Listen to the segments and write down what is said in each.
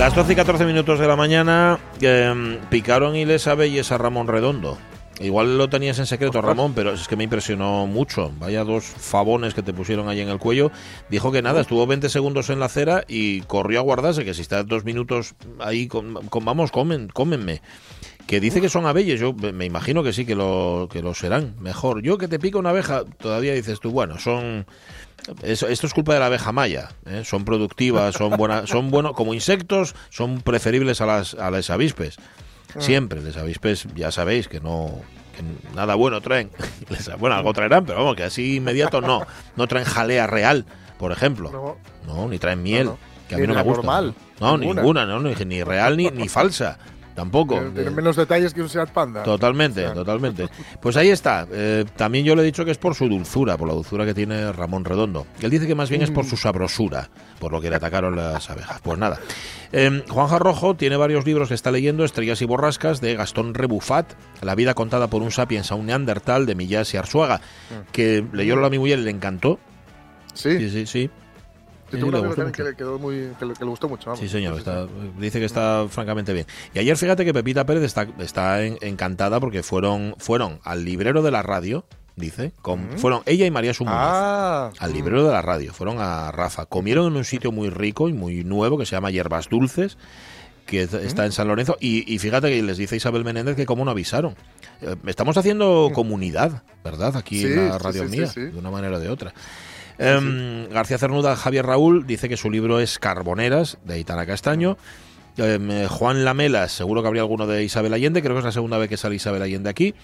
Las 12 y 14 minutos de la mañana eh, picaron y les abelles a Ramón Redondo. Igual lo tenías en secreto, Ramón, pero es que me impresionó mucho. Vaya dos fabones que te pusieron ahí en el cuello. Dijo que nada, estuvo 20 segundos en la acera y corrió a guardarse, que si está dos minutos ahí, con, vamos, comen, cómenme. Que dice que son abelles, yo me imagino que sí, que lo, que lo serán. Mejor. Yo que te pica una abeja, todavía dices tú, bueno, son esto es culpa de la abeja maya. ¿eh? Son productivas, son buenas, son buenos como insectos, son preferibles a las, a las avispes. Ah. Siempre, las avispes, ya sabéis que no que nada bueno traen. bueno, algo traerán, pero vamos, que así inmediato no. No traen jalea real, por ejemplo. No, ni traen miel, que a mí no me gusta. Normal, no, ninguna, no, ni real ni, ni falsa. Tampoco. Tienen menos detalles que un Seat Panda. Totalmente, totalmente. Pues ahí está. Eh, también yo le he dicho que es por su dulzura, por la dulzura que tiene Ramón Redondo. Él dice que más bien es por su sabrosura, por lo que le atacaron las abejas. Pues nada. Eh, Juan Jarrojo tiene varios libros que está leyendo, Estrellas y Borrascas, de Gastón Rebufat, La vida contada por un sapiens a un neandertal, de Millás y Arzuaga, mm. que leyó a mi mujer y le encantó. Sí. Sí, sí, sí que, le, quedó muy, que, le, gustó mucho. Sí, señor, dice que está francamente bien. Y ayer fíjate que Pepita Pérez está, está encantada porque fueron, fueron al librero de la radio, dice, con, fueron ella y María Sumuñoz ah. al librero de la radio, fueron a Rafa, comieron en un sitio muy rico y muy nuevo que se llama Hierbas Dulces que está en San Lorenzo. Y, fíjate que les dice Isabel Menéndez que cómo no avisaron. Eh, estamos haciendo comunidad, ¿verdad? Aquí en la radio mía, de una manera o de otra. Em, García Cernuda, Javier Raúl, dice que su libro es Carboneras, de Itana Castaño. Em, eh, Juan Lamelas, seguro que habría alguno de Isabel Allende, creo que es la segunda vez que sale Isabel Allende aquí.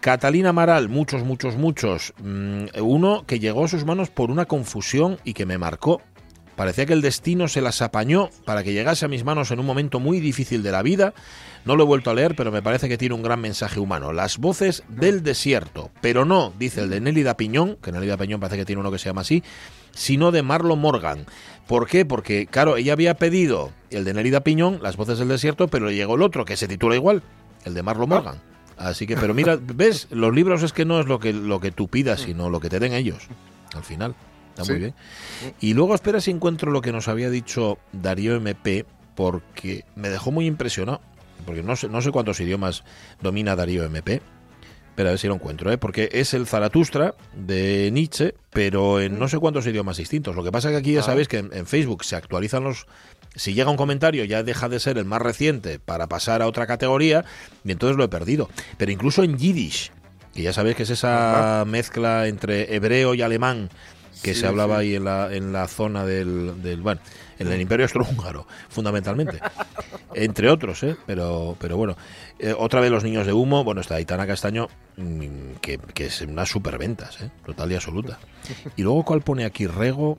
Catalina Maral, muchos, muchos, muchos. Mm, uno que llegó a sus manos por una confusión y que me marcó. Parecía que el destino se las apañó para que llegase a mis manos en un momento muy difícil de la vida. No lo he vuelto a leer, pero me parece que tiene un gran mensaje humano. Las voces del desierto, pero no, dice el de Nélida Piñón, que Nélida Piñón parece que tiene uno que se llama así, sino de Marlo Morgan. ¿Por qué? Porque, claro, ella había pedido el de Nélida Piñón, Las voces del desierto, pero le llegó el otro, que se titula igual, el de Marlo Morgan. Así que, pero mira, ves, los libros es que no es lo que, lo que tú pidas, sino lo que te den ellos, al final muy bien. Y luego espera si encuentro lo que nos había dicho Darío MP, porque me dejó muy impresionado. Porque no sé, no sé cuántos idiomas domina Darío MP. Pero a ver si lo encuentro, ¿eh? porque es el Zaratustra de Nietzsche, pero en no sé cuántos idiomas distintos. Lo que pasa es que aquí ya ah. sabéis que en, Facebook se actualizan los, si llega un comentario ya deja de ser el más reciente para pasar a otra categoría y entonces lo he perdido. Pero incluso en Yiddish, que ya sabéis que es esa mezcla entre hebreo y alemán que se hablaba ahí en la, en la zona del, del bueno, en el Imperio Austrohúngaro, fundamentalmente. Entre otros, ¿eh? Pero, pero bueno. Eh, otra vez los niños de humo, bueno, está Aitana Castaño, mm, que, que es unas superventas, ¿eh? Total y absoluta. Y luego, ¿cuál pone aquí? Rego,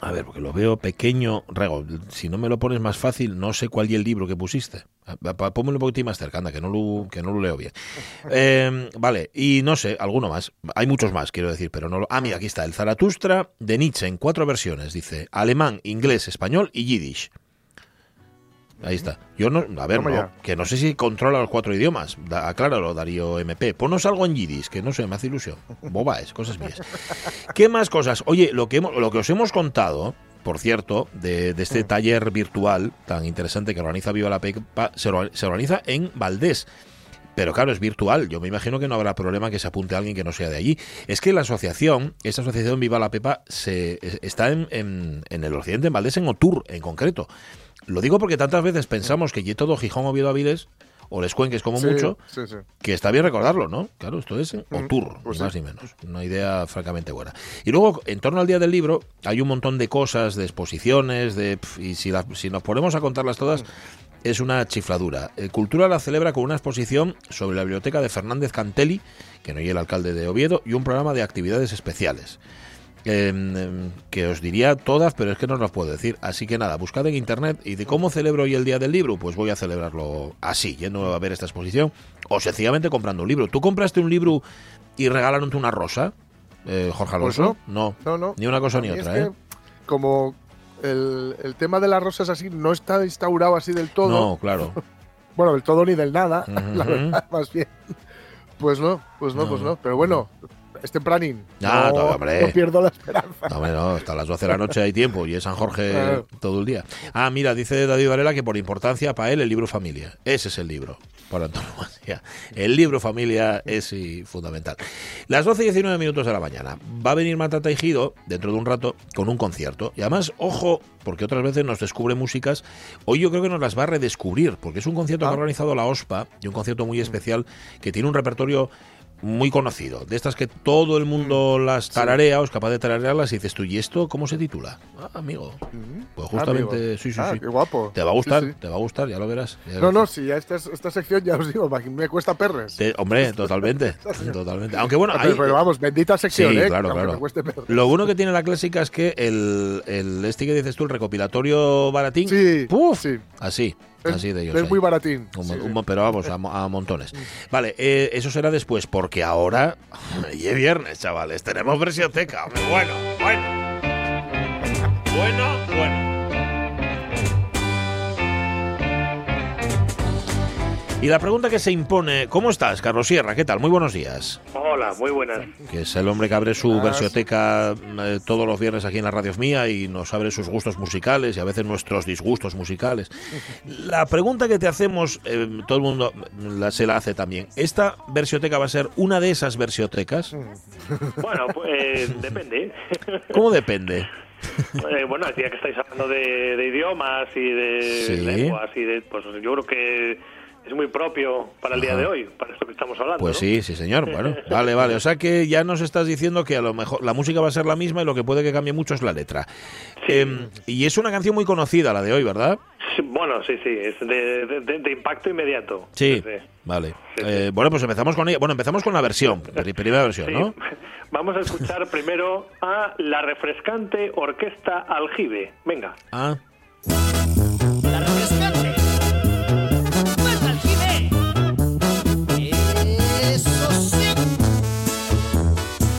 a ver, porque lo veo pequeño. Rego, si no me lo pones más fácil, no sé cuál y el libro que pusiste. Pónmelo un poquitín más cerca, anda, que no lo, que no lo leo bien. Em, vale, y no sé, alguno más. Hay muchos más, quiero decir, pero no lo... Ah, mira, aquí está, el Zaratustra de Nietzsche en cuatro versiones. Dice alemán, inglés, español y yiddish. Ahí está. Yo no, a ver, que no sé si controla los cuatro idiomas. acláralo, Darío MP. Ponos algo en yiddish, que no sé, me hace ilusión. Boba es, cosas mías. ¿Qué más cosas? Oye, lo que, lo que os hemos contado, por cierto, de, este mm. taller virtual tan interesante que organiza Viva la Pepa, se, organiza en Valdés. Pero claro, es virtual. Yo me imagino que no habrá problema que se apunte a alguien que no sea de allí. Es que la asociación, esta asociación Viva la Pepa, se, está en, en, en el occidente, en Valdés, en Otur, en concreto Lo digo porque tantas veces pensamos que todo Gijón, Oviedo, Aviles o les cuenques como mucho, que está bien recordarlo, ¿no? Claro, esto es Otur, pues ni más ni menos. Una idea francamente buena. Y luego, en torno al Día del Libro, hay un montón de cosas, de exposiciones, de y si, si nos ponemos a contarlas todas, es una chifladura. Cultura la celebra con una exposición sobre la biblioteca de Fernández Cantelli, que no es el alcalde de Oviedo, y un programa de actividades especiales. Em, em, que os diría todas, pero es que no os las puedo decir. Así que nada, buscad en internet y de cómo celebro hoy el Día del Libro, pues voy a celebrarlo así, yendo a ver esta exposición, o sencillamente comprando un libro. ¿Tú compraste un libro y regalaronte una rosa, eh, Jorge pues Alonso? no. no. no, Ni una cosa ni otra, ¿eh? como el, el, tema de las rosas así no está instaurado así del todo. No, claro. bueno, del todo ni del nada, la verdad, más bien. Pues no, pues no, pues no. Pero bueno, es tempranín. no, no, pierdo la esperanza. No, no, hasta las 12 de la noche hay tiempo y es San Jorge todo el día. Ah, mira, dice David Varela que por importancia para él el libro familia. Ese es el libro, por antonomasia. El libro familia es fundamental. Las 12 y 19 minutos de la mañana. Va a venir Matata Gido dentro de un rato con un concierto. Y además, ojo, porque otras veces nos descubre músicas. Hoy yo creo que nos las va a redescubrir, porque es un concierto que ha ah. organizado la OSPA y un concierto muy especial que tiene un repertorio muy conocido, de estas que todo el mundo mm. las tararea o es capaz de tararearlas y dices tú, ¿y esto cómo se titula? Ah, amigo. Mm. Pues justamente, sí, sí, ah, sí. Qué guapo. Te va a gustar, te va a gustar, ya lo verás. no, no, sí, esta, esta sección ya os digo, me cuesta perres. hombre, totalmente, totalmente. Aunque bueno, pero, vamos, bendita sección, sí, ¿eh? claro, claro. Lo bueno que tiene la clásica es que el, el este que dices tú, el recopilatorio baratín, sí, ¡puf! así. Así de ellos. Es muy baratín. Pero vamos, a, montones. Vale, eh, eso será después, porque ahora. Y es viernes, chavales. Tenemos versioteca. Bueno. Bueno, bueno. Y la pregunta que se impone, ¿cómo estás, Carlos Sierra? ¿Qué tal? Muy buenos días. Hola, muy buenas. Que es el hombre que abre su versioteca eh, todos los viernes aquí en la radio mía y nos abre sus gustos musicales y a veces nuestros disgustos musicales. La pregunta que te hacemos, eh, todo el mundo se la hace también. ¿Esta versioteca va a ser una de esas versiotecas? Bueno, pues depende. ¿Cómo depende? Eh, bueno, decía que estáis hablando de, idiomas y de lenguas y de, pues yo creo que es muy propio para el día de hoy, para esto que estamos hablando. Pues sí, sí, señor. Bueno, vale, vale. O sea que ya nos estás diciendo que a lo mejor la música va a ser la misma y lo que puede que cambie mucho es la letra. Em, y es una canción muy conocida, la de hoy, ¿verdad? bueno, sí, sí, es de, impacto inmediato. Sí, vale. Eh, bueno, pues empezamos con ella. Bueno, empezamos con la versión, primera versión, ¿no? Vamos a escuchar primero a la refrescante orquesta Aljibe. Venga. Ah.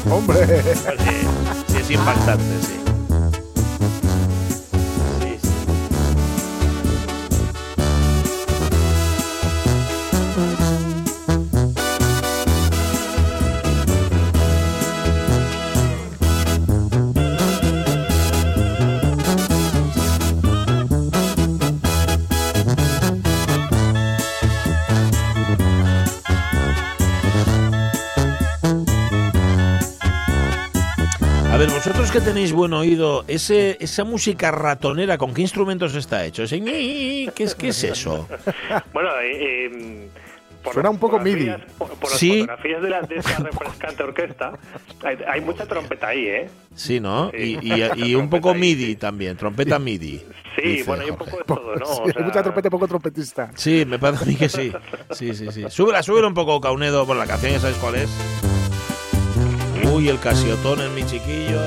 Hombre. Es impactante, sí. Vosotros que tenéis buen oído, ese, esa música ratonera, ¿con qué instrumentos está hecho? Ese, ¿qué, es, ¿Qué es eso? bueno, eh, em, Suena un poco MIDI. Por, las fotografías de, la, de esa refrescante orquesta, hay, mucha trompeta ahí, ¿eh? Sí, ¿no? Y, y, un poco MIDI también, trompeta MIDI. Sí, bueno, hay un poco de todo, ¿no? hay mucha trompeta y poco trompetista. Sí, me parece a mí que sí. Sí, sí, sí. Súbela, súbela un poco, Caunedo, por la canción, ya sabes cuál es. Uy, el casiotón en mi chiquillo.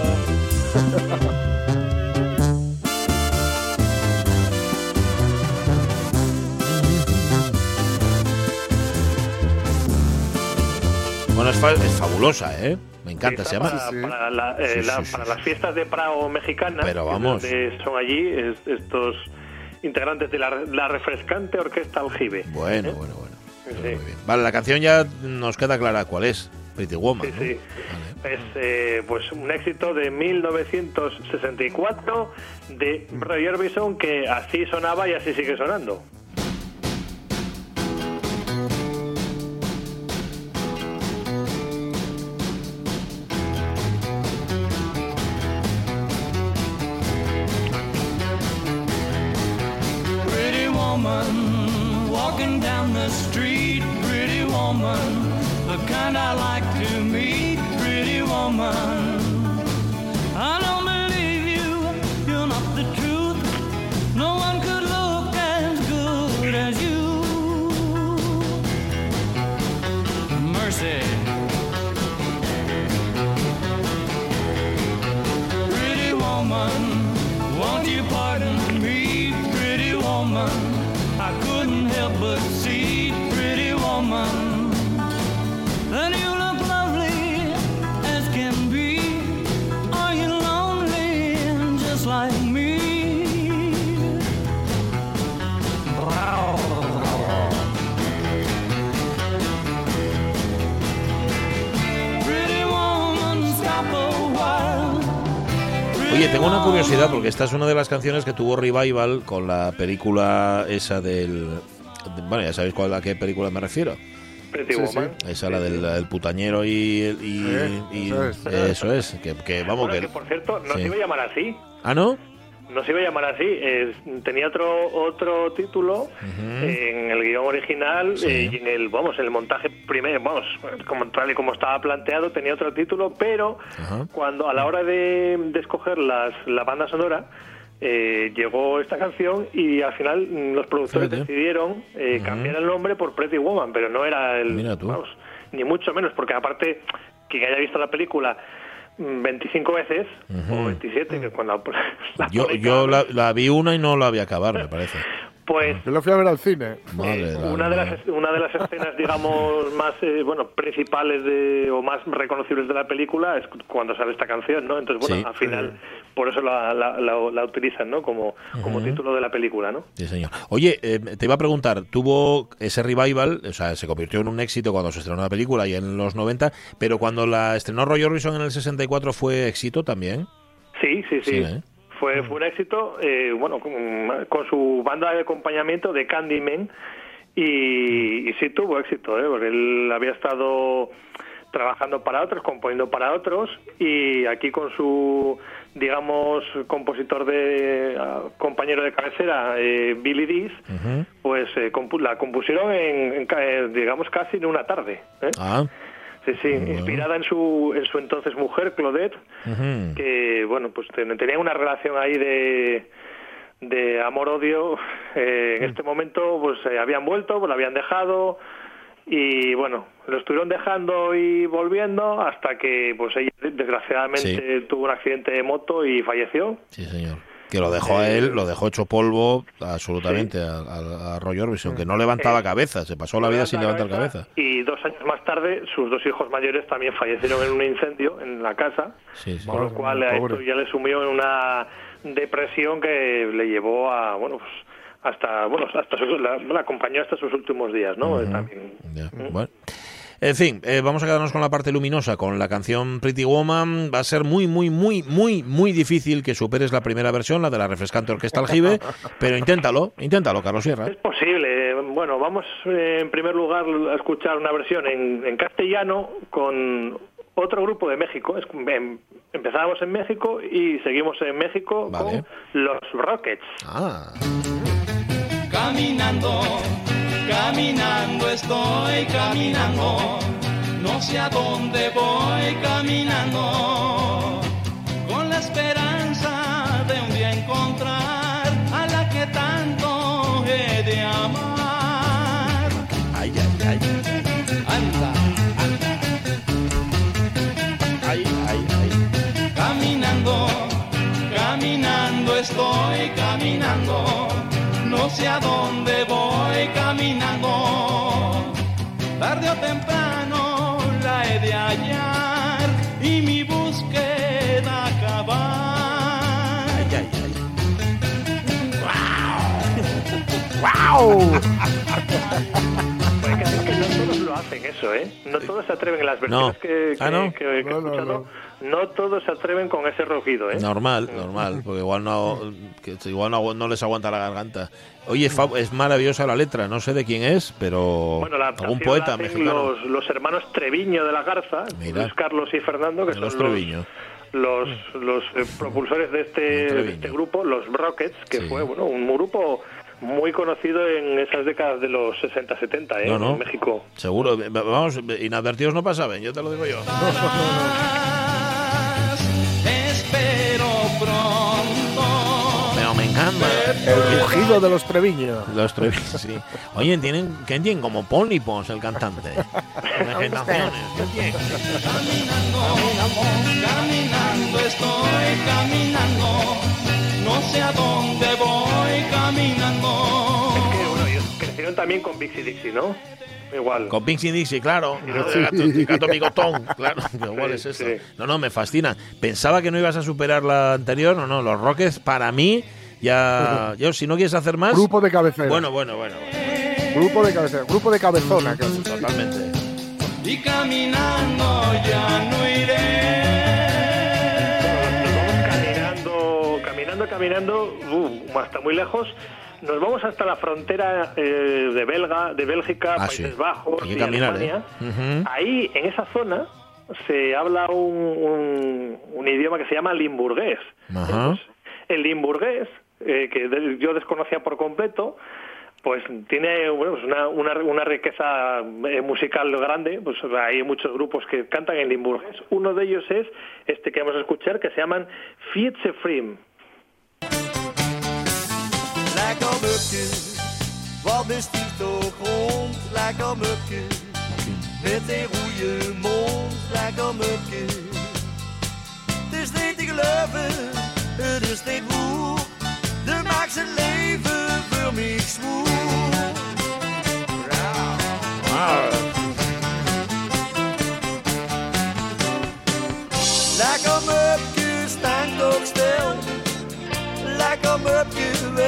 Bueno, es, fabulosa, ¿eh? Me encanta, se llama. Para, eh, las fiestas de Prado mexicanas, Pero vamos. son allí estos integrantes de la, refrescante orquesta Aljibe. Bueno, ¿eh? bueno, bueno. Vale, la canción ya nos queda clara cuál es. Pretty Woman. Sí, sí. Es eh, pues un éxito de 1964 de Roy Orbison que así sonaba y así sigue sonando. woman walking down the street, pretty woman, the kind I like to meet, pretty woman. I don't tengo una curiosidad porque esta es una de las canciones que tuvo revival con la película esa del. Bueno, ya sabéis cuál, a qué película me refiero. Pretty Sí, Woman. Esa, la del el putañero y. y- y- eso es. eso es, que, que vamos, Bueno, que. que por cierto, no sí. se iba a llamar así. Ah, ¿no? No se iba a llamar así. es- tenía otro otro título en el guion original Sí. eh, y en el vamos en el montaje primero, vamos, como tal y como estaba planteado tenía otro título, pero cuando a la hora de, de escoger las, la banda sonora eh, llegó esta canción y al final los productores Fíjate. decidieron eh, cambiar el nombre por Pretty Woman, pero no era el Mira tú. vamos, ni mucho menos, porque aparte quien haya visto la película 25 veces o 27 que cuando la Yo, pone yo cada la, la vi una y no la vi acabar, me parece. Pues Yo lo fui a ver al cine. Madre eh, una de las una de las escenas digamos más eh, bueno principales de o más reconocibles de la película es cuando sale esta canción no entonces bueno Sí. al final por eso la, la, la- la utilizan no como como título de la película no Sí, señor. Oye, eh, te iba a preguntar, tuvo ese revival, o sea, se convirtió en un éxito cuando se estrenó la película y en los 90, pero cuando la estrenó Roy Orbison en el 64 fue éxito también. Sí, sí, sí. Sí, ¿eh? Fue, fue un éxito, eh, bueno, con, con su banda de acompañamiento de Candyman y, y sí tuvo éxito, ¿eh? porque él había estado trabajando para otros, componiendo para otros y aquí con su, digamos, compositor de ah, compañero de cabecera, eh, Billy Dees, pues eh, compu- la compusieron en, en eh, digamos, casi en una tarde. ¿eh? Ah, Sí, sí, inspirada en su, en su entonces mujer, Claudette, que, bueno, pues ten- tenía una relación ahí de, de amor-odio. Eh, en este momento, pues eh, habían vuelto, pues la habían dejado y, bueno, lo estuvieron dejando y volviendo hasta que, pues ella, desgraciadamente, tuvo un accidente de moto y falleció. sí, señor. Que lo dejó a él, lo dejó hecho polvo absolutamente a, a- a Roy Orbison, que no levantaba cabeza, se pasó la vida sin levantar cabeza. Y dos años más tarde, sus dos hijos mayores también fallecieron en un incendio en la casa. Sí, sí. Con lo cual a esto ya le sumió en una depresión que le llevó a, bueno, pues hasta, bueno, hasta sus- la, la acompañó hasta sus últimos días, ¿no? También. Ya, Bueno. En fin, eh, vamos a quedarnos con la parte luminosa, con la canción Pretty Woman. Va a ser muy, muy, muy, muy, muy difícil que superes la primera versión, la de la refrescante orquesta aljibe, pero inténtalo, inténtalo, Carlos Sierra. Es posible. Bueno, vamos eh, en primer lugar a escuchar una versión en, en castellano con otro grupo de México. Es- em- empezábamos en México y seguimos en México Vale. con los Rockets. Ah, Caminando, caminando estoy caminando, no sé a dónde voy caminando, con la esperanza de un día encontrar a la que tanto he de amar. ay, ay, ay, Anda, ay, ay, ay. caminando, caminando estoy caminando, sé a dónde voy caminando. Tarde o temprano la he de hallar y mi búsqueda acabar. ay, ay, ay. ¡Wow! Hay que no todos lo hacen eso, ¿eh? No todos se atreven en las versiones No. que, que, Ah, ¿no? que- que he No, no, escuchado. No, todos se atreven con ese rugido, ¿eh? Normal, normal, porque igual no, que igual no, no les aguanta la garganta. Oye, es, maravillosa la letra, no sé de quién es, pero Bueno, la algún poeta la mexicano. Los, los hermanos Treviño de la Garza, Mira. Luis Carlos y Fernando, que Los son los, Treviño. los, los eh, propulsores de este, de este grupo, los Rockets, que Sí. fue bueno un grupo muy conocido en esas décadas de los 60-70 ¿eh? No, no. en México. Seguro, vamos, inadvertidos no pasaban, yo te lo digo yo. Pero me encanta. El rugido de los Treviños. Los Treviños, sí. Oye, tienen, ¿qué tienen? Como Pólipos el cantante. Vegetaciones, ¿qué tienen? Caminando estoy caminando. No sé a dónde voy caminando. Que, bueno, ellos crecieron también con Bixi Dixie, ¿no? Igual. Con Pixie Dixie, claro. Gato, bigotón, claro. Igual es eso. sí. No, no, me fascina. Pensaba que no ibas a superar la anterior. No, no, los Rockets para mí ya. Yo, si no quieres hacer más. Grupo de cabecera. Bueno, bueno, bueno. bueno. Grupo de cabecera. Grupo de cabezona. Totalmente. Y caminando ya no iré. Nos vamos caminando, caminando, caminando, uh, hasta muy lejos. Nos vamos hasta la frontera eh, de Belga, de Bélgica, Ah, Países sí. Bajos y caminar, Alemania. ¿eh? Ahí, en esa zona, se habla un, un- un idioma que se llama limburgués. Entonces, el limburgués, eh, que yo desconocía por completo, pues tiene bueno, pues una, una, una riqueza eh, musical grande. Pues hay muchos grupos que cantan en limburgués. Uno de ellos es este que vamos a escuchar, que se llaman Fietse Frim. Lekker mupje, wat is die toch rond? Lekker mupje, met een goede mond. Lekker mupje, het is niet te geloven, het is niet moe. De maakt zijn leven voor mij zwoer.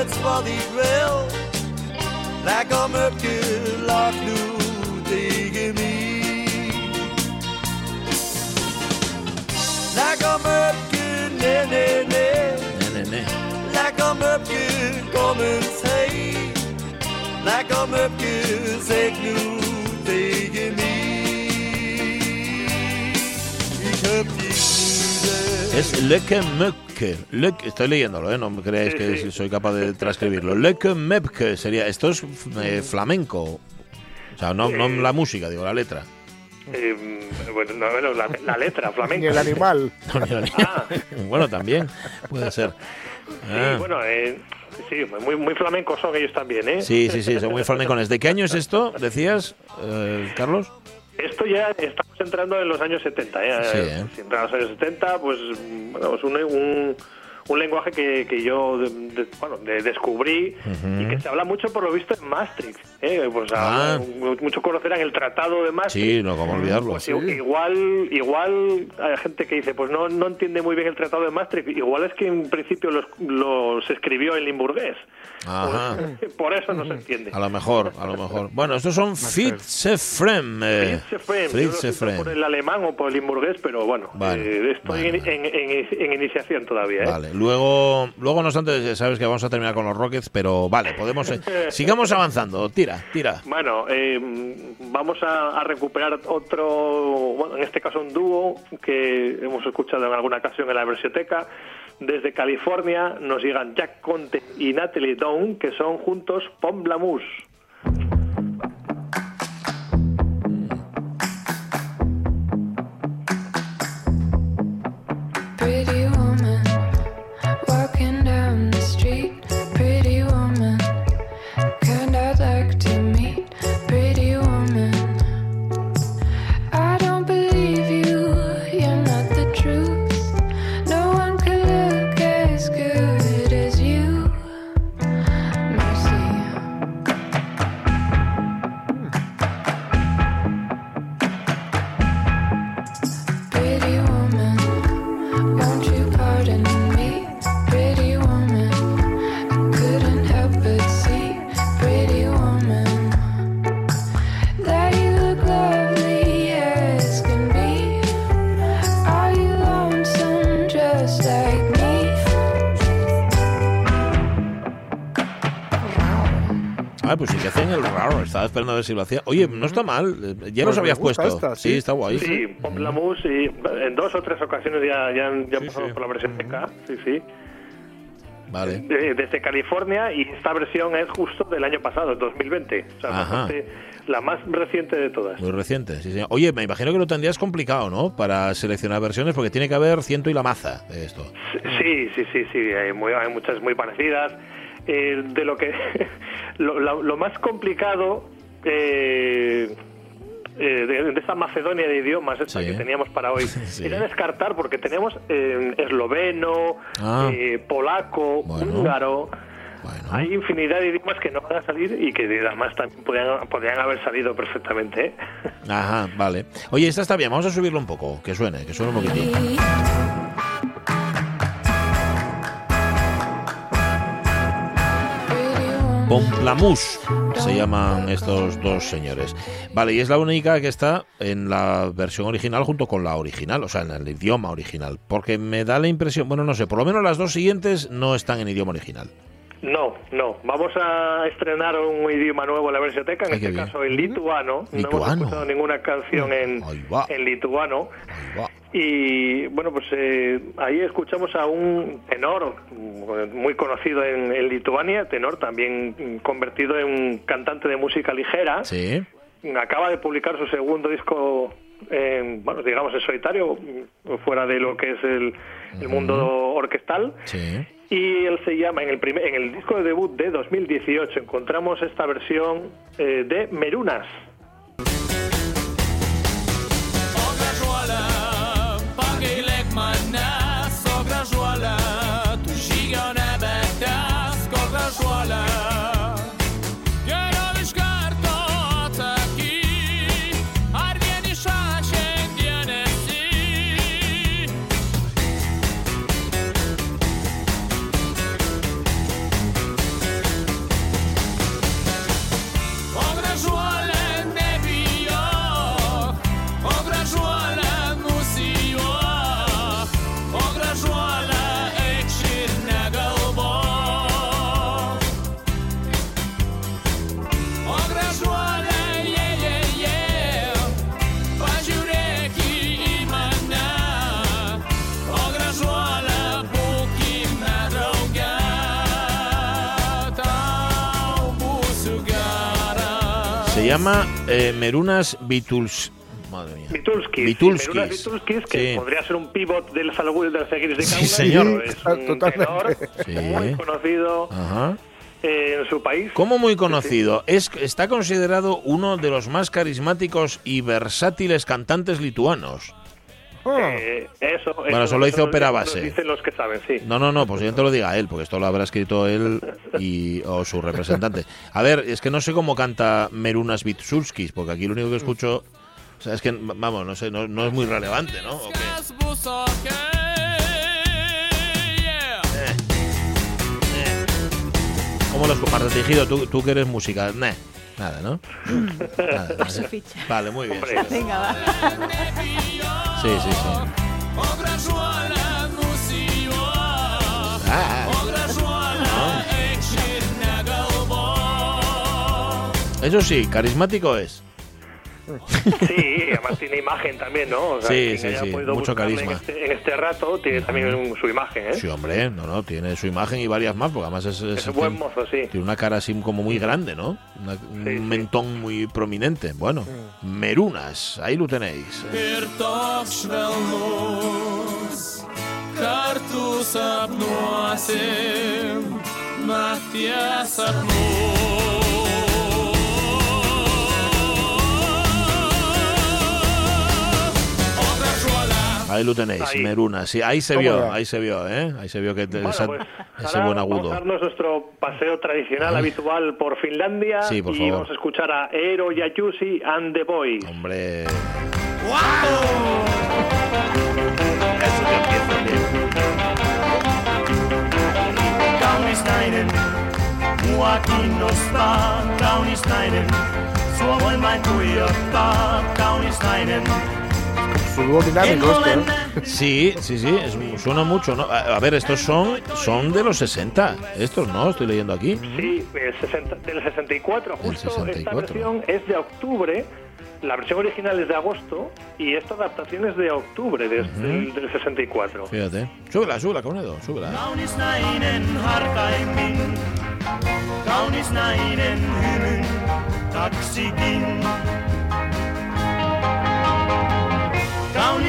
it's for the thrill. Like a mercure lock new they give me. Like a mercure, ne ne ne. Ne ne ne. Like a mercure, come and say. Like a mercure, say new they give me. Es Leke Mepke. Lek- estoy leyéndolo, ¿eh? No me creáis Sí, que sí. soy capaz de transcribirlo. Leke Mepke sería. Esto es eh, flamenco. O sea, no, no Eh. la música, digo, la letra. Eh, bueno, no, bueno, la, la letra Ni flamenca. el animal. Ah. bueno, también puede ser. Ah. Sí, bueno, eh, sí, muy, muy flamencos son ellos también, ¿eh? Sí, sí, sí, son muy flamencones. ¿De qué año es esto? Decías, eh, Carlos. Esto ya estamos entrando en los años 70, ¿eh? Sí, ¿eh? Si entra en los años 70, pues, bueno, es un, un, un lenguaje que, que yo de- de- bueno, de- descubrí y que se habla mucho, por lo visto, en Maastricht. ¿eh? Pues Ah. muchos conocerán el Tratado de Maastricht. Sí, no, cómo olvidarlo. Pues i- igual, igual hay gente que dice, pues no, no entiende muy bien el Tratado de Maastricht. Igual es que en principio los, los escribió en limburgués. Ajá. Pues, por eso no se entiende. A lo mejor, a lo mejor. Bueno, estos son Fitzefrem. Eh, Fitzefrem. por el alemán o por el limburgués, pero bueno, Vale, eh, estoy vale, en, vale. en- en- en iniciación todavía. ¿eh? Vale, luego, luego no obstante, sabes que vamos a terminar con los Rockets, pero vale, podemos. eh, sigamos avanzando. Tira, tira. Bueno, eh, vamos a, a recuperar otro, bueno, en este caso un dúo que hemos escuchado en alguna ocasión en la versioteca. Desde California nos llegan Jack Conte y Natalie Dawn, que son juntos Pomblamoose. Pretty esperando a ver si lo hacía. Oye, no está mal. eh, Ya Pues los me habías puesto. esta, sí. sí. está guay. Sí, y en dos o tres ocasiones ya, ya, han- ya Sí, pasado sí. por la versioteca. Sí, sí. Vale. de- desde California y esta versión es justo del año pasado, 2020. O sea, Ajá. bastante- la más reciente de todas. Muy reciente, sí, señor. Oye, me imagino que lo tendrías complicado, ¿no? Para seleccionar versiones, porque tiene que haber ciento y la maza de esto. Sí, sí, sí, sí, hay, muy- hay muchas muy parecidas. Eh, de lo que lo, lo- lo más complicado eh, eh, de, de esa Macedonia de idiomas esta Sí. que teníamos para hoy Sí. era descartar porque tenemos eh, esloveno, Ah. eh, polaco, Bueno. húngaro. Bueno. Hay infinidad de idiomas que no van a salir y que además también podrían, podrían haber salido perfectamente. ¿eh? Ajá, vale. Oye, esta está bien, vamos a subirlo un poco, que suene, que suene un poquitín. Pomplamoose se llaman estos dos señores. Vale, y es la única que está en la versión original junto con la original, o sea, en el idioma original. Porque me da la impresión, bueno, no sé, por lo menos las dos siguientes no están en idioma original. No, no. Vamos a estrenar un idioma nuevo en la versioteca, en Ay, este bien. caso en lituano. No hemos escuchado ninguna canción en, Ahí va. en lituano. Y bueno, pues eh, ahí escuchamos a un tenor mm, muy conocido en, en Lituania, tenor también mm, convertido en un cantante de música ligera. Sí. Acaba de publicar su segundo disco, en, bueno, digamos en solitario, mm, fuera de lo que es el, el mundo orquestal. Sí. Y él se llama, en el, primer, en el disco de debut de 2018, encontramos esta versión eh, de Merunas. Llama eh, Merunas Bituls. Madre mía. Vitulskis. Vitulskis. Merunas Vitulskis, que Sí. podría ser un pivot del Salguil de las Seguiris de Sí, Kaunas. señor. pero Es un tenor Sí. muy conocido Ajá. eh, en su país. ¿Cómo muy conocido? Es, está considerado uno de los más carismáticos y versátiles cantantes lituanos. Eh, eso, Bueno, eso solo hizo nos base. dicen los que saben, sí. No, no, no, pues yo te lo diga él, porque esto lo habrá escrito él y, o su representante. A ver, es que no sé cómo canta Merunas Bitsulskis, porque aquí lo único que escucho. O sea, es que, vamos, no sé, no, no es muy relevante, ¿no? Okei, yeah. ¿Cómo los Marta Tejido, tú, tú que eres música? Nah, nada, ¿no? Nada, nada. Vale, muy bien. Venga, va. Ah, ir negalvok. eso sí, carismático es. Sí, además tiene imagen también, ¿no? O sea, Sí, sí, sí, mucho carisma. En este, en este rato tiene también un- su imagen, ¿eh? Sí, hombre, no, no, tiene su imagen y varias más, porque además es, Es es- un buen mozo, sí. tiene una cara así como muy grande, ¿no? Una- un Sí, sí. mentón muy prominente. Bueno, Merunas, ahí lo tenéis. Kartu sapnuosim, Ahí lo tenéis, Ahí. Merunas. Sí, ahí se ¿Cómo vio, ahí se vio, ¿eh? Ahí se vio que te- Bueno, esa- pues, ese buen Vamos a agudo. darnos nuestro paseo tradicional habitual por Finlandia Sí, por y favor. vamos a escuchar a Eero Yajusi and the Boys. Hombre. Kaunis nainen, mua kiinnostaa kaunis nainen. Sua voin vain tuijottaa, kaunis dinámico esto, ¿eh? Sí, sí, sí, es- suena mucho, ¿no? A, a ver, estos son, son de los 60. Estos no, estoy leyendo aquí. Sí, el 60 del 64, Del justo 64. esta versión es de octubre La versión original es de agosto y esta adaptación es de octubre de- del, del 64. Fíjate. Súbela, súbela, Caunedo, súbela.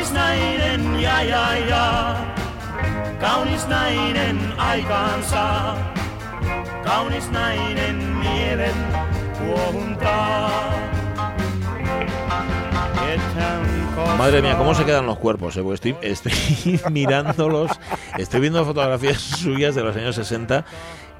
Kaunis nainen ja ja ja, kaunis nainen aikaansa, kaunis nainen mielen kuohuntaa. Madre mía, cómo se quedan los cuerpos. eh? Porque estoy, estoy mirándolos, estoy viendo fotografías suyas de los años 60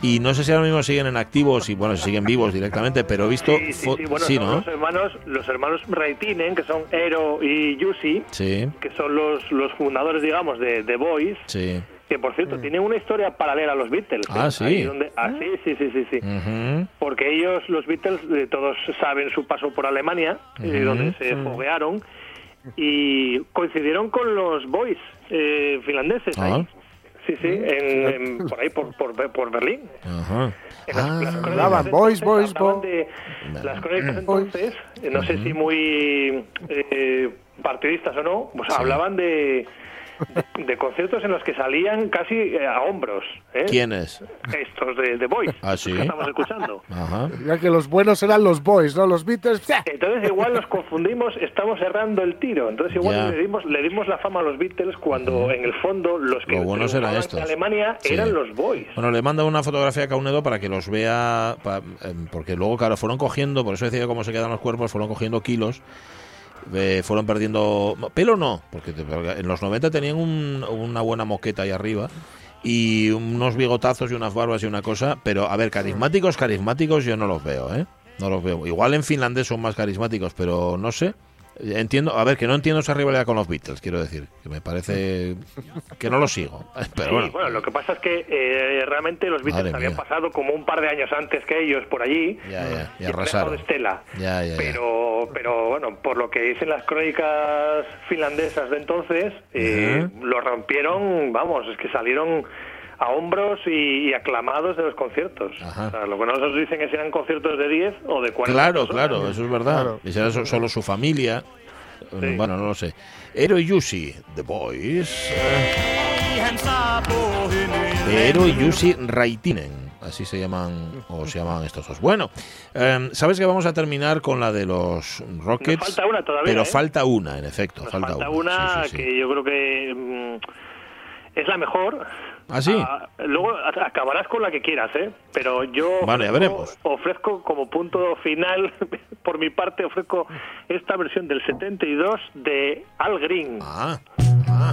y no sé si ahora mismo siguen en activos y bueno, si siguen vivos directamente, pero he visto... Sí, sí, los hermanos, los hermanos Raitinen, que son Ero y Yusi, Sí, que son los, los fundadores, digamos, de The Boys, sí. que por cierto tienen una historia paralela a los Beatles. Ah, ¿eh? ¿sí? Ahí donde- ah, sí, sí, sí, sí. Porque ellos, los Beatles, eh, todos saben su paso por Alemania, eh, Ujú. donde se foguearon, y coincidieron con los Boys eh, finlandeses Ah. ahí. Sí, sí, en, en- por ahí, por, por, por Berlín. Ajá. En las- Ah, las crónicas boys, entonces boys, hablaban boys. de- las crónicas entonces, eh, no sé si muy eh, partidistas o no, pues hablaban de, de, conciertos en los que salían casi eh, a hombros. ¿eh? ¿Quién es? Estos de, de Boys Ah, ¿sí? que estamos escuchando. Ajá. Ya que los buenos eran los boys, ¿no? Los Beatles. Entonces igual nos confundimos, estamos errando el tiro. Entonces igual Ya. le dimos, le dimos la fama a los Beatles cuando en el fondo los que Lo buenos eran triunfaban estos. en Alemania Sí. eran los Boys. Bueno, le manda una fotografía a Caunedo para que los vea, pa- em, porque luego, claro, fueron cogiendo, por eso decía cómo se quedan los cuerpos, fueron cogiendo kilos, eh, fueron perdiendo... Pelo no, porque en los 90 tenían un- una buena moqueta ahí arriba y unos bigotazos y unas barbas y una cosa, pero a ver, carismáticos, carismáticos yo no los veo, ¿eh? No los veo. Igual en finlandés son más carismáticos, pero no sé. Entiendo, a ver, que no entiendo esa rivalidad con los Beatles, quiero decir, que me parece que no lo sigo. Pero Sí, bueno, bueno, lo que pasa es que eh, realmente los Beatles Madre habían mía. pasado como un par de años antes que ellos por allí ya, ya, y y arrasaron. estela. Ya, ya, ya. Pero, pero bueno, por lo que dicen las crónicas finlandesas de entonces, eh, lo rompieron, vamos, es que salieron a hombros y, y aclamados de los conciertos. Ajá. O sea, lo que nosotros dicen es que eran conciertos de 10 o de 40 Claro, personas. claro, eso es verdad. Claro. Y será solo su familia. Sí. Bueno, no lo sé. Ero y Yusi, The Boys. Ero y Yusi Raitinen. Así se llaman, o se llaman estos dos. Bueno, em, sabes que vamos a terminar con la de los Rockets. Nos falta una todavía, Pero ¿eh? falta una, en efecto. Nos falta, falta, una, Sí, sí, sí. que yo creo que mm, es la mejor. ¿Ah, sí? Ah, luego acabarás con la que quieras, ¿eh? Pero yo Vale, ofrezco- veremos. ofrezco como punto final, por mi parte, ofrezco esta versión del 72 de Al Green. Ah, ah.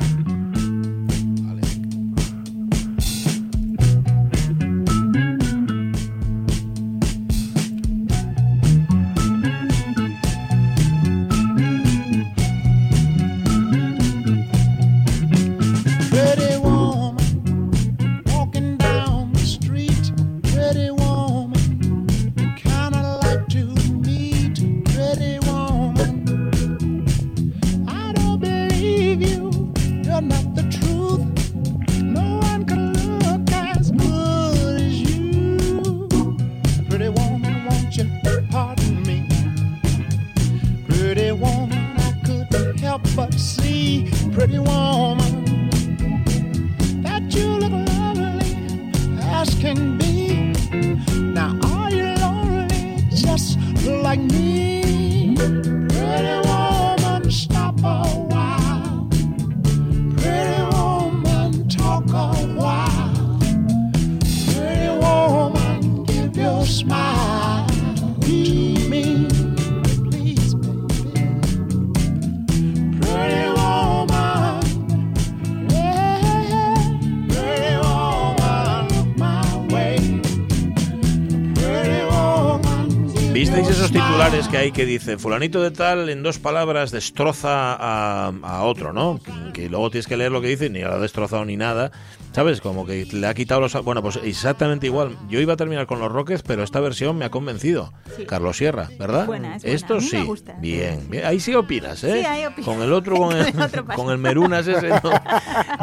Que dice fulanito de tal en dos palabras destroza a, a otro, ¿no? Que luego tienes que leer lo que dice, ni lo ha destrozado ni nada. ¿Sabes? Como que le ha quitado los... Bueno, pues exactamente igual. Yo iba a terminar con los Rockets, pero esta versión me ha convencido. Sí. Carlos Sierra, ¿verdad? Es buena, es buena. Esto A mí me sí. gusta. Bien, bien. Ahí sí opinas, ¿eh? Sí, ahí opino. Con el otro, con el, Con el Merunas ese, no,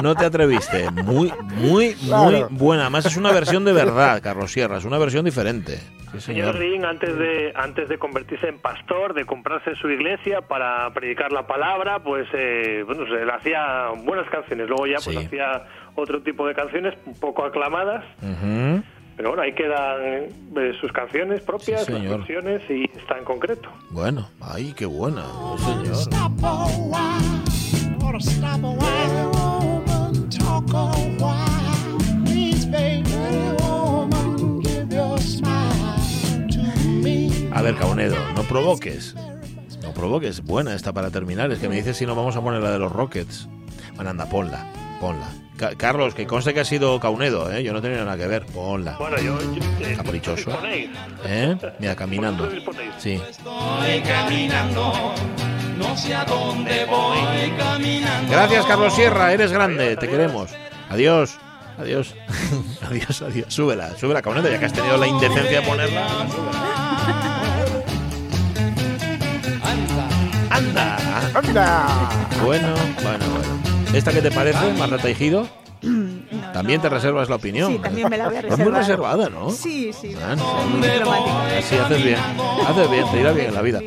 no te atreviste. Muy, muy, muy buena. Además es una versión de verdad, Carlos Sierra. Es una versión diferente. Sí, Señor señor. Ring, antes de, antes de convertirse en pastor, de comprarse su iglesia para predicar la palabra, pues eh, bueno, se le hacía buenas canciones. Luego ya pues Sí. hacía otro tipo de canciones poco aclamadas. Ujú. Pero bueno, ahí quedan eh, sus canciones propias, Sí, las versiones y está en concreto. Bueno, ay, qué buena. Señor. A ver, Caunedo, no provoques. No provoques. Buena esta para terminar. Es que me dices si no vamos a poner la de los Rockets. Bueno, anda, ponla. Ponla. Ca- Carlos, que conste que ha sido Caunedo, ¿eh? Yo no tenía nada que ver. Ponla. Bueno, yo... yo- eh, Caprichoso. ¿Eh? Mira, caminando. Sí. Estoy caminando, no sé a dónde voy caminando. Gracias, Carlos Sierra. Eres grande. Te queremos. Adiós. Adiós. adiós, adiós. Súbela, súbela, Caunedo, ya que has tenido la indecencia de ponerla. Anda. ¡Anda! Bueno, bueno, bueno. ¿Esta qué te parece, Marta Tejido? No, También no. te reservas la opinión. Sí, también me la voy a Es reservar. muy reservada, ¿no? Sí, sí. Ah, no. Muy diplomático. Así haces bien. Haces bien, te irá bien en la vida.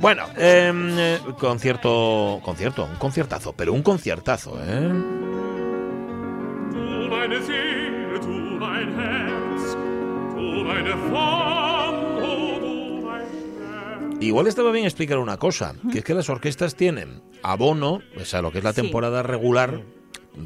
Bueno, em, eh, concierto, concierto, un conciertazo, pero un conciertazo, ¿eh? Du meine Seele, du mein Herz, du meine Flamme, Igual estaba bien explicar una cosa, que es que las orquestas tienen abono, o sea, lo que es la temporada regular,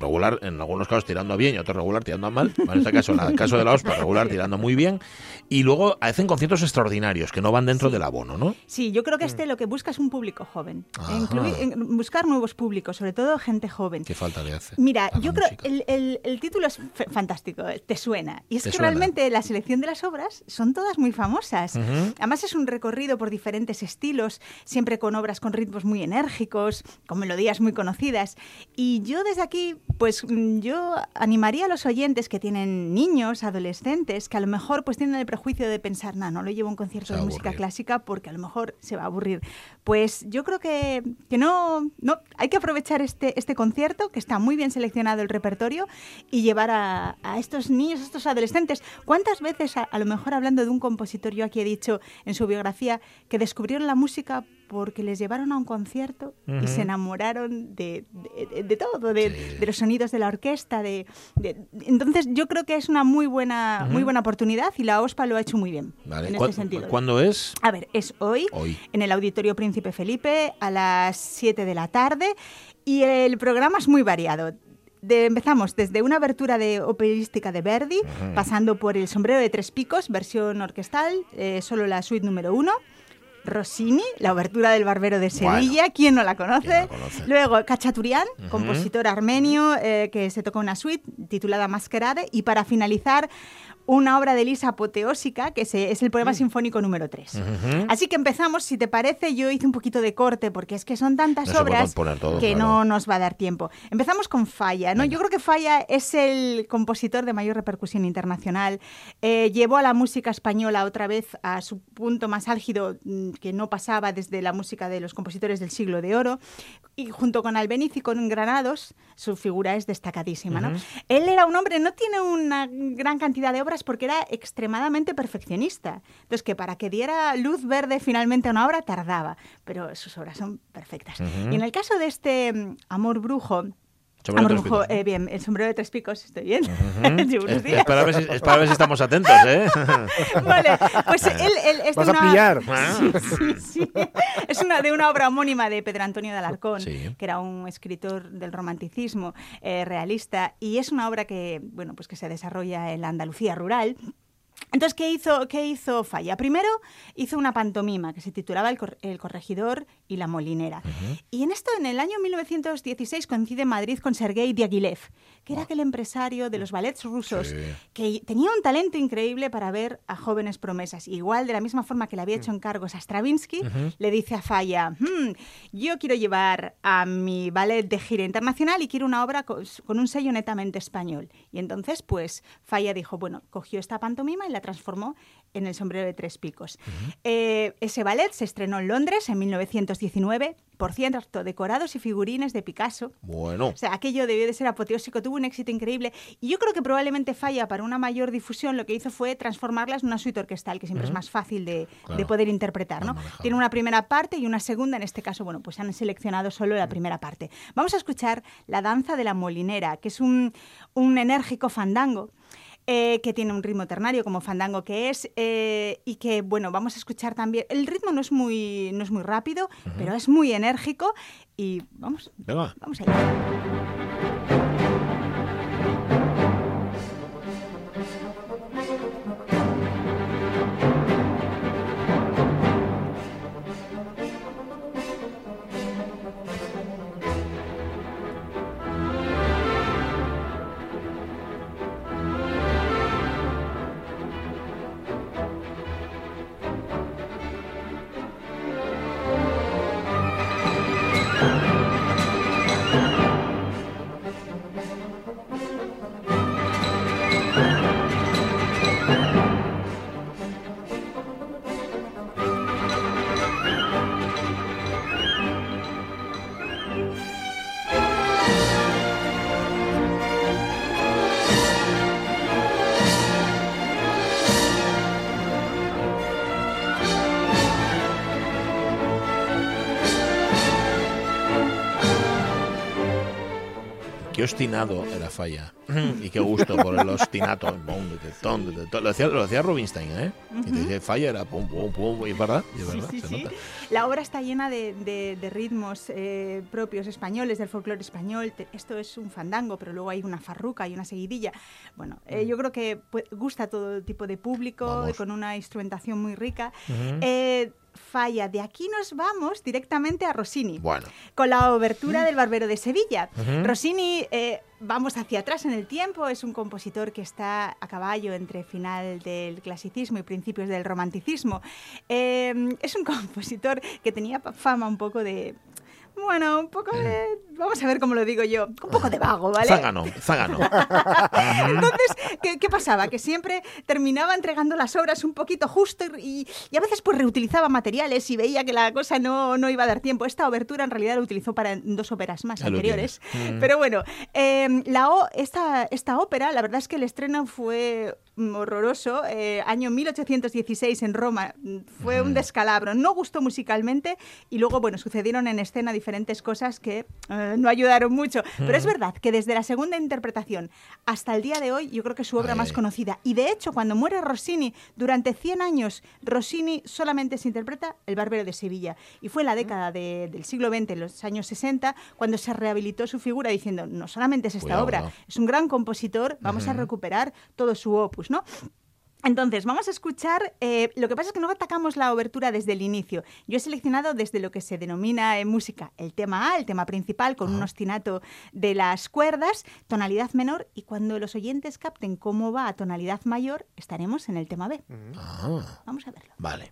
regular en algunos casos tirando a bien y otros regular tirando a mal, bueno, en este caso, en el caso de la OSPA, regular tirando muy bien, y luego hacen conciertos extraordinarios que no van dentro del abono, ¿no? Sí, yo creo que este lo que busca es un público joven. Incluir- en- buscar nuevos públicos, sobre todo gente joven. Qué falta le hace. Mira, yo creo el, el- el título es fantástico, eh, te suena. Y es que suena. realmente la selección de las obras son todas muy famosas. Además es un recorrido por diferentes estilos, siempre con obras con ritmos muy enérgicos, con melodías muy conocidas. Y yo desde aquí, pues mm, yo animaría a los oyentes que tienen niños, adolescentes, que a lo mejor pues tienen el prejuicio de pensar, no, no lo llevo a un concierto de música aburrir". clásica porque a lo mejor se va a aburrir. Pues yo creo que, que no, no, hay que aprovechar este, este concierto, que está muy bien seleccionado el repertorio, y llevar a, a estos niños, a estos adolescentes. ¿Cuántas veces, a, a lo mejor hablando de un compositor, yo aquí he dicho en su biografía, que descubrieron la música porque les llevaron a un concierto y se enamoraron de, de- de- todo, de, Sí. de los sonidos de la orquesta. De, entonces yo creo que es una muy buena, muy buena oportunidad y la OSPA lo ha hecho muy bien Vale. en ¿Cuá- este sentido. ¿Cuándo es? A ver, es hoy, Hoy. en el Auditorio Príncipe Felipe a las 7 de la tarde y el programa es muy variado. De- empezamos desde una abertura de operística de Verdi, pasando por el sombrero de tres picos, versión orquestal, eh, solo la suite número uno. Rossini, la obertura del Barbero de Bueno. Sevilla, ¿quién no la conoce? ¿Quién no la conoce? Luego Cachaturian, compositor armenio, eh, que se toca una suite titulada Masquerade. Y para finalizar, una obra de Lisa apoteósica, que es el poema Mm. sinfónico número 3. Así que empezamos, si te parece, yo hice un poquito de corte, porque es que son tantas No obras todo, que claro. no nos va a dar tiempo. Empezamos con Falla, ¿no? Yo creo que Falla es el compositor de mayor repercusión internacional. Eh, llevó a la música española otra vez a su punto más álgido, mm, que no pasaba desde la música de los compositores del siglo de oro. Y junto con Albeniz y con Granados, su figura es destacadísima, ¿no? Él era un hombre, no tiene una gran cantidad de obras porque era extremadamente perfeccionista. Entonces, que para que diera luz verde finalmente a una obra tardaba, pero sus obras son perfectas. Y en el caso de este mm, Amor Brujo, Sombrero de tres picos. eh, bien, el sombrero de tres picos, estoy bien. Sí, buenos Es, es para ver si, es para ver si estamos atentos, ¿eh? Vale, pues él, él es de Vas a una- pillar. Sí, sí, sí. Es una de una obra homónima de Pedro Antonio de Alarcón, Sí. que era un escritor del romanticismo eh, realista, y es una obra que, bueno, pues que se desarrolla en la Andalucía rural. Entonces, ¿qué hizo, ¿qué hizo Falla? Primero hizo una pantomima que se titulaba El, cor- El corregidor y la molinera. Y en esto, en el año 1916, coincide Madrid con Sergei Diaghilev, que era aquel empresario de los ballets rusos que tenía un talento increíble para ver a jóvenes promesas. Igual, de la misma forma que le había hecho encargos a Stravinsky, le dice a Falla, "Hmm, yo quiero llevar a mi ballet de gira internacional y quiero una obra con, con un sello netamente español. Y entonces, pues, Falla dijo, bueno, cogió esta pantomima y la transformó en El sombrero de tres picos. Eh, ese ballet se estrenó en Londres en 1919, por cierto, decorados y figurines de Picasso. Bueno. O sea, aquello debió de ser apoteósico, tuvo un éxito increíble. Y yo creo que probablemente Falla, para una mayor difusión, lo que hizo fue transformarlas en una suite orquestal, que siempre es más fácil de, Claro. de poder interpretar. ¿no? Tiene una primera parte y una segunda. En este caso, bueno, pues han seleccionado solo la primera parte. Vamos a escuchar La danza de la molinera, que es un, un enérgico fandango. Eh, que tiene un ritmo ternario como fandango que es eh, y que bueno vamos a escuchar también. El ritmo no es muy no es muy rápido pero es muy enérgico y vamos Venga. vamos allá Qué ostinado era Falla. y qué gusto por el tetón. Lo decía, lo decía Rubinstein, ¿eh? Y te dice Falla era pum, pum, pum. Y es verdad, y es verdad, Sí, se sí, nota. La obra está llena de, de- de ritmos eh, propios españoles, del folclore español. Esto es un fandango, pero luego hay una farruca y una seguidilla. Bueno, eh, yo creo que pu- gusta a todo tipo de público, Mm. Vamos. con una instrumentación muy rica. Eh, falla, de aquí nos vamos directamente a Rossini. Bueno. Con la obertura del Barbero de Sevilla. Rossini, eh, vamos hacia atrás en el tiempo, es un compositor que está a caballo entre final del clasicismo y principios del romanticismo. Eh, es un compositor que tenía fama un poco de... Bueno, un poco de... Vamos a ver cómo lo digo yo. Un poco de vago, ¿vale? Zángano, zángano. Entonces, ¿qué, qué pasaba? Que siempre terminaba entregando las obras un poquito justo y, y a veces pues reutilizaba materiales y veía que la cosa no, no iba a dar tiempo. Esta obertura en realidad la utilizó para dos óperas más anteriores. Mm. Pero bueno, eh, la o- esta, esta ópera, la verdad es que el estreno fue horroroso. eh, año 1816 en Roma. mm, Fue un descalabro. No gustó musicalmente y luego, bueno, sucedieron en escena diferentes cosas que eh, no ayudaron mucho. Pero es Mm. verdad que desde la segunda interpretación hasta el día de hoy, yo creo que es su obra más conocida. Y de hecho, cuando muere Rossini, durante 100 años, Rossini solamente se interpreta El Bárbaro de Sevilla. Y fue en la década de- del siglo XX, en los años 60, cuando se rehabilitó su figura diciendo, no solamente es esta Cuidado, obra, es un gran compositor, vamos a recuperar todo su opus, ¿no? Entonces, vamos a escuchar, eh, lo que pasa es que no atacamos la obertura desde el inicio. Yo he seleccionado desde lo que se denomina en música el tema A, el tema principal, con un ostinato de las cuerdas, tonalidad menor, y cuando los oyentes capten cómo va a tonalidad mayor, estaremos en el tema B. Ah, Vamos a verlo. vale.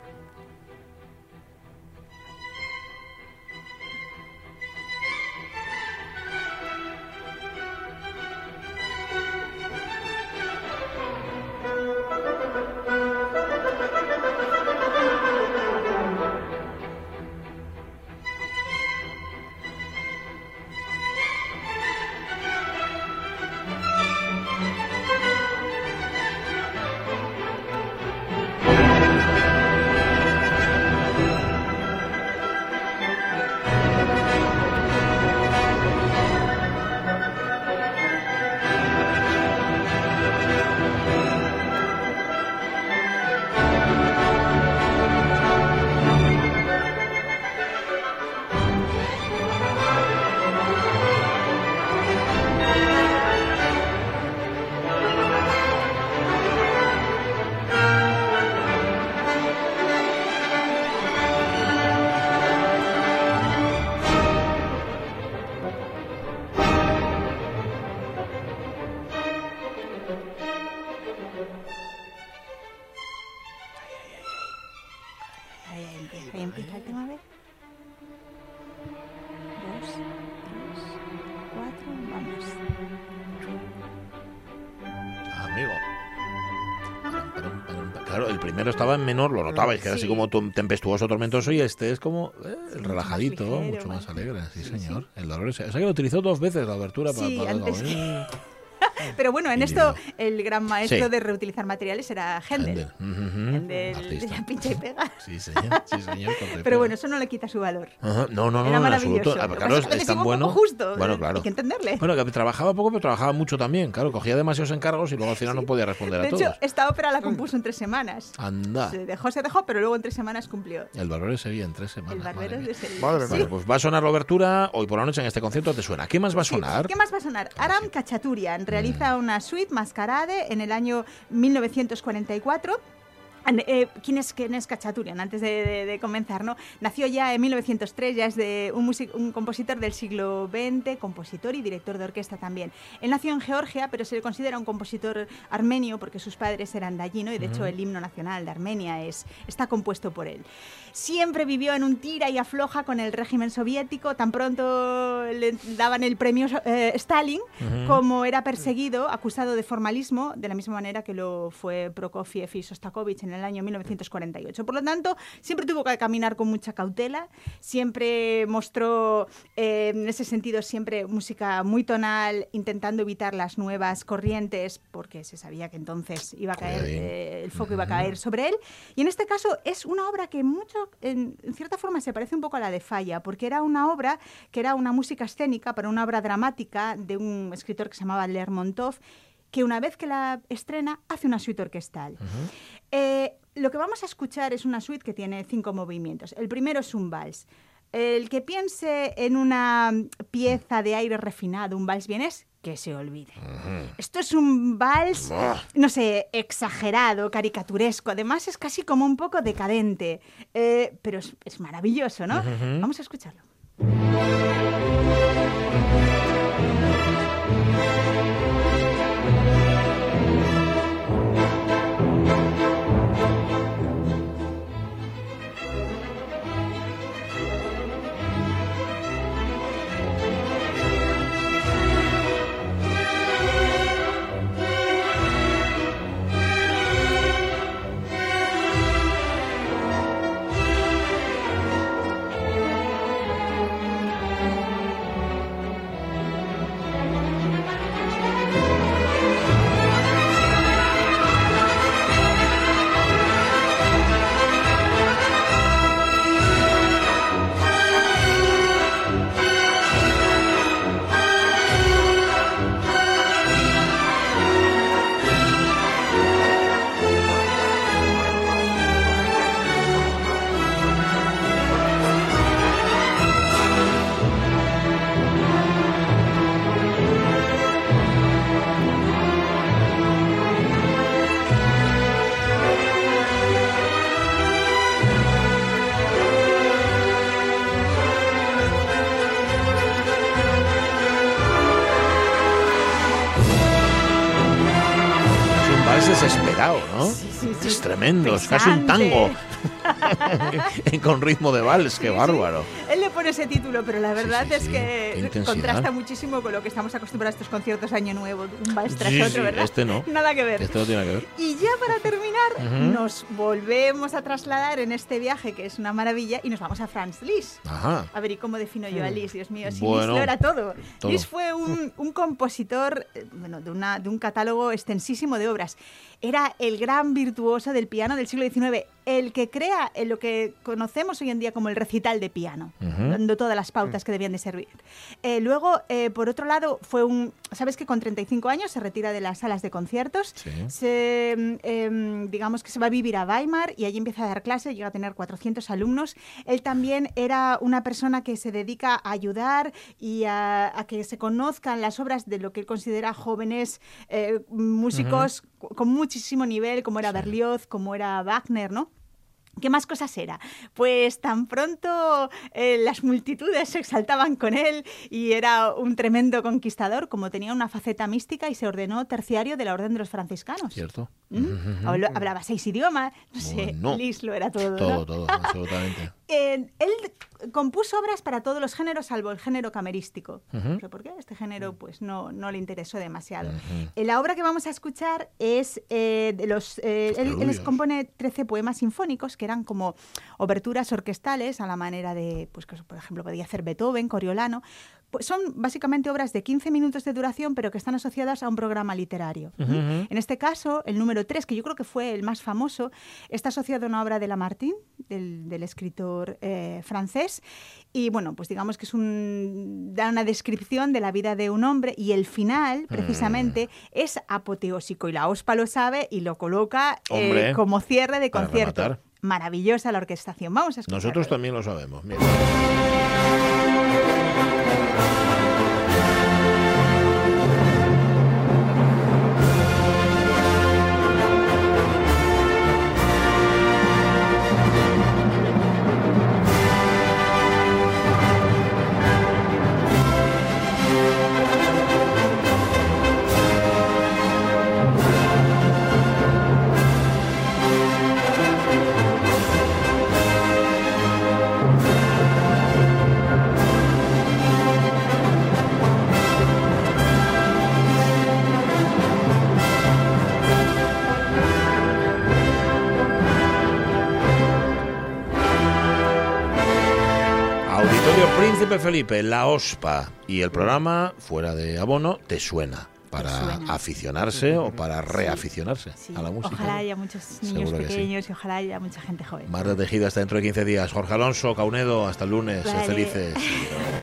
Estaba en menor, lo notabais, que era así Sí. como tempestuoso, tormentoso, y este es como eh, el relajadito, ligero, mucho más alegre, sí, señor. El dolor es... O sea que lo utilizó dos veces la abertura para... Para. Pero bueno, en Y esto lindo. el gran maestro Sí. de reutilizar materiales era Händel. Händel, ujú, El del- de artista. la pincha y pega. Sí, señor, sí, Pero bueno, eso no le quita su valor. No, no, no, Era en maravilloso. absoluto. Ah, Claro, es, tan bueno. justo, Bueno, eh, claro. hay que entenderle. Bueno, que trabajaba poco, pero trabajaba mucho también. Claro, cogía demasiados encargos y luego al final no podía responder De a hecho, todos. esta ópera la compuso en tres semanas. Anda. Se dejó, se dejó, pero luego en tres semanas cumplió. El barbero de Sevilla en tres semanas. El barbero madre de mía. Sevilla. Madre Sí. Bueno, pues va a sonar la obertura hoy por la noche en este concierto. ¿Te suena? ¿Qué más va a Sí. sonar? ¿Qué más va a sonar? Aram Kachaturian realiza una suite mascarade en el año 1944. Eh, ¿quién, es, ¿Quién es Kachaturian? Antes de, de- de comenzar, ¿no? Nació ya en 1903, ya es de un, music- un compositor del siglo XX, compositor y director de orquesta también. Él nació en Georgia, pero se le considera un compositor armenio porque sus padres eran de allí, ¿no? Y de hecho el himno nacional de Armenia es, está compuesto por él. Siempre vivió en un tira y afloja con el régimen soviético, tan pronto le daban el premio eh, Stalin, como era perseguido, acusado de formalismo, de la misma manera que lo fue Prokofiev y Sostakovich en el año 1948. Por lo tanto, siempre tuvo que caminar con mucha cautela, siempre mostró, eh, en ese sentido, siempre música muy tonal, intentando evitar las nuevas corrientes, porque se sabía que entonces iba a caer, eh, el foco iba a caer sobre él. Y en este caso es una obra que mucho, en, en cierta forma se parece un poco a la de Falla, porque era una obra que era una música escénica para una obra dramática de un escritor que se llamaba Lermontov, que una vez que la estrena hace una suite orquestal. Eh, lo que vamos a escuchar es una suite que tiene cinco movimientos. El primero es un vals. El que piense en una pieza de aire refinado, un vals vienés, que se olvide. Esto es un vals, no sé, exagerado, caricaturesco. Además es casi como un poco decadente. Eh, pero es, es maravilloso, ¿no? Vamos a escucharlo. Sí, sí. Es tremendo, es casi un tango. Con ritmo de vals, qué Sí, sí. bárbaro. Él le pone ese título, pero la verdad sí, es que contrasta muchísimo con lo que estamos acostumbrados a estos conciertos Año Nuevo, un vals tras otro, ¿verdad? este no. Nada que ver. Esto no tiene que ver. Y ya para terminar, Ujú. nos volvemos a trasladar en este viaje que es una maravilla y nos vamos a Franz Liszt. Ajá. A ver, ¿y cómo defino yo a Liszt? Dios mío, si Bueno, Liszt lo era todo. todo. Liszt fue un, un compositor eh, bueno, de, una, de un catálogo extensísimo de obras. Era el gran virtuoso del piano del siglo XIX, el que crea en lo que conocemos hoy en día como el recital de piano, Ujú. dando todas las pautas que debían de servir. Eh, luego, eh, por otro lado, fue un... ¿Sabes que con 35 años se retira de las salas de conciertos? Sí. se, em, digamos que se va a vivir a Weimar y allí empieza a dar clases, llega a tener 400 alumnos. Él también era una persona que se dedica a ayudar y a, a que se conozcan las obras de lo que él considera jóvenes eh, músicos con muchísimo nivel, como era Berlioz, como era Wagner, ¿no? ¿Qué más cosas era? Pues tan pronto eh, las multitudes se exaltaban con él y era un tremendo conquistador, como tenía una faceta mística y se ordenó terciario de la Orden de los Franciscanos. ¿Cierto? ¿Mm? Hablaba seis idiomas, no sé, Bueno. Lis lo era todo. ¿no? Todo, todo, absolutamente. Eh, él compuso obras para todos los géneros, salvo el género camerístico. No sé por qué, este género pues no, no le interesó demasiado. Ujú. Eh, La obra que vamos a escuchar es de los... eh, él, él les compone 13 poemas sinfónicos que eran como oberturas orquestales a la manera de, pues que por ejemplo podía hacer Beethoven, Coriolano. Pues son básicamente obras de 15 minutos de duración, pero que están asociadas a un programa literario. En este caso, el número 3, que yo creo que fue el más famoso, está asociado a una obra de Lamartine, del, del escritor eh, francés. Y bueno, pues digamos que es un, da una descripción de la vida de un hombre y el final, precisamente, es apoteósico. Y la OSPA lo sabe y lo coloca eh, como cierre de concierto. Maravillosa la orquestación. Vamos a. Nosotros también lo sabemos. mira. Felipe, la OSPA y el programa Fuera de Abono te suena para aficionarse o para reaficionarse a la música. Ojalá haya muchos niños Seguro que sí. pequeños y ojalá haya mucha gente joven. Marta Tejida hasta dentro de 15 días. Jorge Alonso, Caunedo, hasta el lunes. Vale. felices.